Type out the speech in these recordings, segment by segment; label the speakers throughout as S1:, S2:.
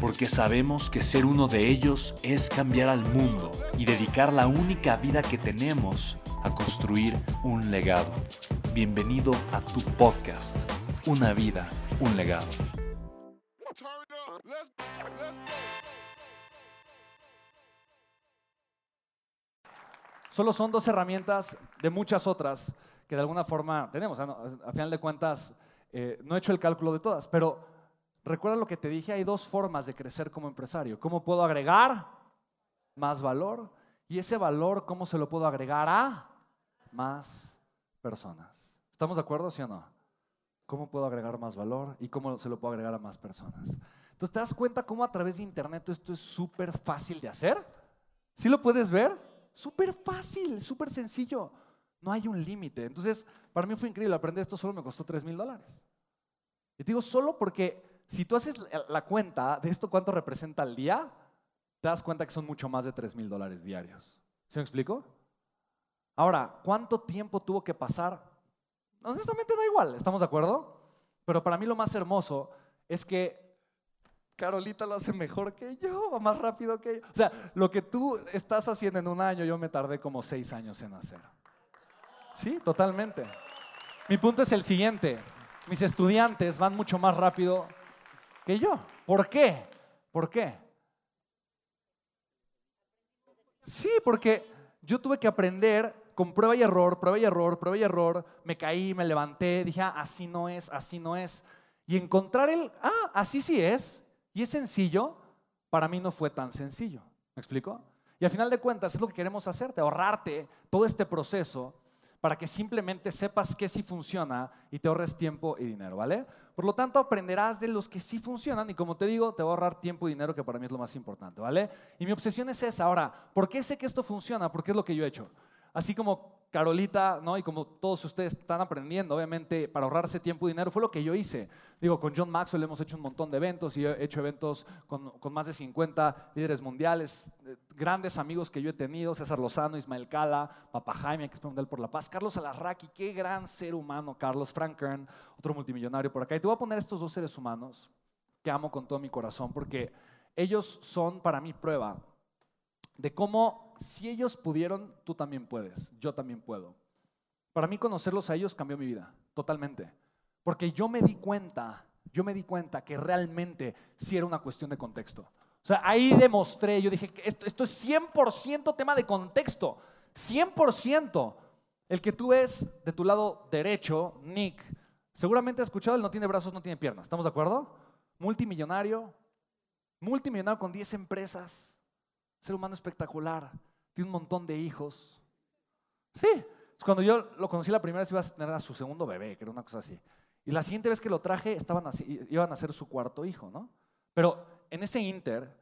S1: porque sabemos que ser uno de ellos es cambiar al mundo y dedicar la única vida que tenemos a construir un legado. Bienvenido a tu podcast, Una vida, un legado.
S2: Solo son dos herramientas de muchas otras que de alguna forma tenemos. A, final de cuentas, eh, no he hecho el cálculo de todas, pero Recuerda lo que te dije, hay dos formas de crecer como empresario. ¿Cómo puedo agregar más valor? Y ese valor, ¿cómo se lo puedo agregar a más personas? ¿Estamos de acuerdo, sí o no? ¿Cómo puedo agregar más valor y cómo se lo puedo agregar a más personas? Entonces, ¿te das cuenta cómo a través de Internet esto es súper fácil de hacer? ¿Sí lo puedes ver? Súper fácil, súper sencillo. No hay un límite. Entonces, para mí fue increíble aprender esto, solo me costó 3 mil dólares. Y te digo solo porque si tú haces la cuenta de esto cuánto representa al día, te das cuenta que son mucho más de 3 mil dólares diarios. ¿Se me explico? Ahora, ¿cuánto tiempo tuvo que pasar? Honestamente da igual, ¿estamos de acuerdo? Pero para mí lo más hermoso es que Carolita lo hace mejor que yo, va más rápido que yo. O sea, lo que tú estás haciendo en un año, yo me tardé como seis años en hacer. Sí, totalmente. Mi punto es el siguiente. Mis estudiantes van mucho más rápido que yo. ¿Por qué? ¿Por qué? Sí, porque yo tuve que aprender con prueba y error, prueba y error, prueba y error. Me caí, me levanté, dije, ah, así no es, así no es. Y encontrar el, ah, así sí es, y es sencillo, para mí no fue tan sencillo. ¿Me explico? Y al final de cuentas es lo que queremos hacerte, ahorrarte todo este proceso para que simplemente sepas que sí funciona y te ahorres tiempo y dinero, ¿vale? Por lo tanto, aprenderás de los que sí funcionan y como te digo, te va a ahorrar tiempo y dinero, que para mí es lo más importante, ¿vale? Y mi obsesión es esa. Ahora, ¿por qué sé que esto funciona? Porque es lo que yo he hecho. Así como Carolita, ¿no? Y como todos ustedes están aprendiendo, obviamente, para ahorrarse tiempo y dinero, fue lo que yo hice. Digo, con John Maxwell hemos hecho un montón de eventos y he hecho eventos con, más de 50 líderes mundiales, eh, grandes amigos que yo he tenido, César Lozano, Ismael Cala, Papa Jaime, que es Mundial por la Paz, Carlos Alarraqui, qué gran ser humano, Carlos Frank otro multimillonario por acá. Y te voy a poner estos dos seres humanos que amo con todo mi corazón, porque ellos son para mí prueba de cómo si ellos pudieron, tú también puedes, yo también puedo. Para mí conocerlos a ellos cambió mi vida, totalmente. Porque yo me di cuenta, yo me di cuenta que realmente sí era una cuestión de contexto. O sea, ahí demostré, yo dije, que esto, esto es 100% tema de contexto, 100%. El que tú ves de tu lado derecho, Nick, seguramente has escuchado, él no tiene brazos, no tiene piernas, ¿estamos de acuerdo? Multimillonario, multimillonario con 10 empresas, ser humano espectacular, tiene un montón de hijos. Sí, cuando yo lo conocí la primera vez iba a tener a su segundo bebé, que era una cosa así. Y la siguiente vez que lo traje estaban así, iban a ser su cuarto hijo, ¿no? Pero en ese inter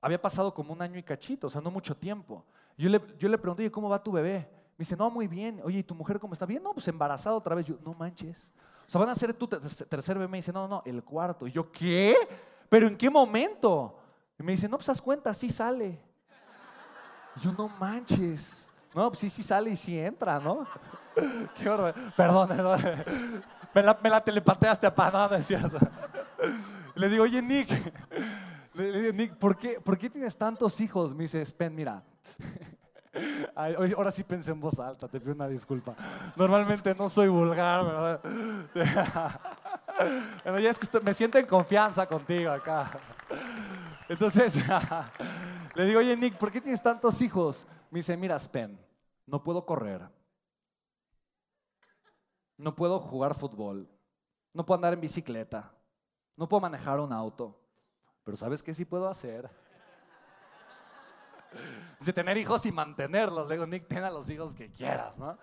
S2: había pasado como un año y cachito, o sea, no mucho tiempo. Yo le, yo le pregunté, ¿cómo va tu bebé? Me dice, no, muy bien. Oye, ¿y tu mujer cómo está? Bien, no, pues embarazada otra vez. Yo, no manches. O sea, van a ser tu tercer bebé. Me dice, no, no, el cuarto. Y yo, ¿qué? ¿Pero en qué momento? Y me dice, no, pues haz cuenta, sí sale yo, no manches. No, pues sí, sí sale y sí entra, ¿no? Qué horror. Perdón, Me la, me la telepateaste a no, es cierto. Le digo, oye, Nick, le digo, Nick, ¿por qué, ¿por qué tienes tantos hijos? Me dice, Spen, mira. ahora sí pensé en voz alta, te pido una disculpa. Normalmente no soy vulgar, ¿verdad? Bueno, ya es que me siento en confianza contigo acá. Entonces, le digo, oye, Nick, ¿por qué tienes tantos hijos? Me dice, mira, Spen, no puedo correr. No puedo jugar fútbol. No puedo andar en bicicleta. No puedo manejar un auto. Pero ¿sabes qué sí puedo hacer? Dice, tener hijos y mantenerlos. Le digo, Nick, ten a los hijos que quieras, ¿no?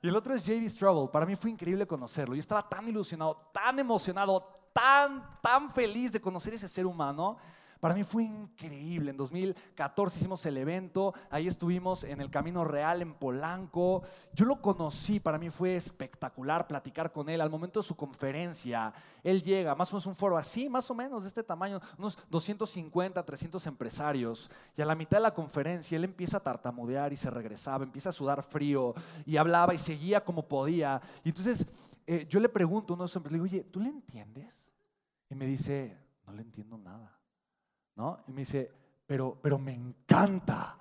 S2: Y el otro es JV Strubble. Para mí fue increíble conocerlo. Yo estaba tan ilusionado, tan emocionado, tan, tan feliz de conocer ese ser humano para mí fue increíble. En 2014 hicimos el evento, ahí estuvimos en el Camino Real en Polanco. Yo lo conocí, para mí fue espectacular platicar con él. Al momento de su conferencia, él llega, más o menos un foro así, más o menos de este tamaño, unos 250, 300 empresarios. Y a la mitad de la conferencia, él empieza a tartamudear y se regresaba, empieza a sudar frío y hablaba y seguía como podía. Y entonces eh, yo le pregunto a uno de esos empresarios, le digo, oye, ¿tú le entiendes? Y me dice, no le entiendo nada. ¿No? Y me dice, pero, pero me encanta.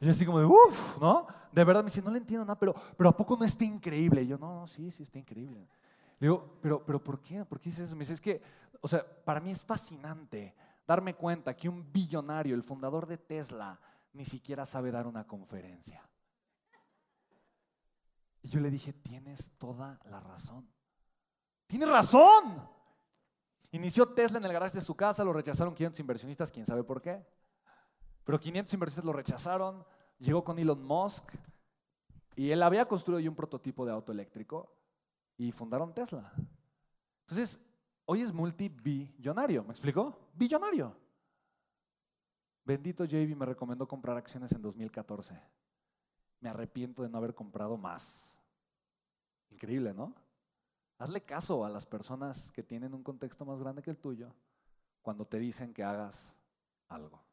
S2: Y yo así como de, uff, ¿no? De verdad me dice, no le entiendo nada, pero, pero ¿a poco no está increíble? Y yo, no, no, sí, sí está increíble. Le digo, pero, pero ¿por qué? ¿Por qué dices eso? Me dice, es que, o sea, para mí es fascinante darme cuenta que un billonario, el fundador de Tesla, ni siquiera sabe dar una conferencia. Y yo le dije, tienes toda la razón. Tienes razón. Inició Tesla en el garaje de su casa, lo rechazaron 500 inversionistas, quién sabe por qué. Pero 500 inversionistas lo rechazaron, llegó con Elon Musk y él había construido un prototipo de auto eléctrico y fundaron Tesla. Entonces, hoy es multibillonario, ¿me explicó? Billonario. Bendito JB me recomendó comprar acciones en 2014. Me arrepiento de no haber comprado más. Increíble, ¿no? Hazle caso a las personas que tienen un contexto más grande que el tuyo cuando te dicen que hagas algo.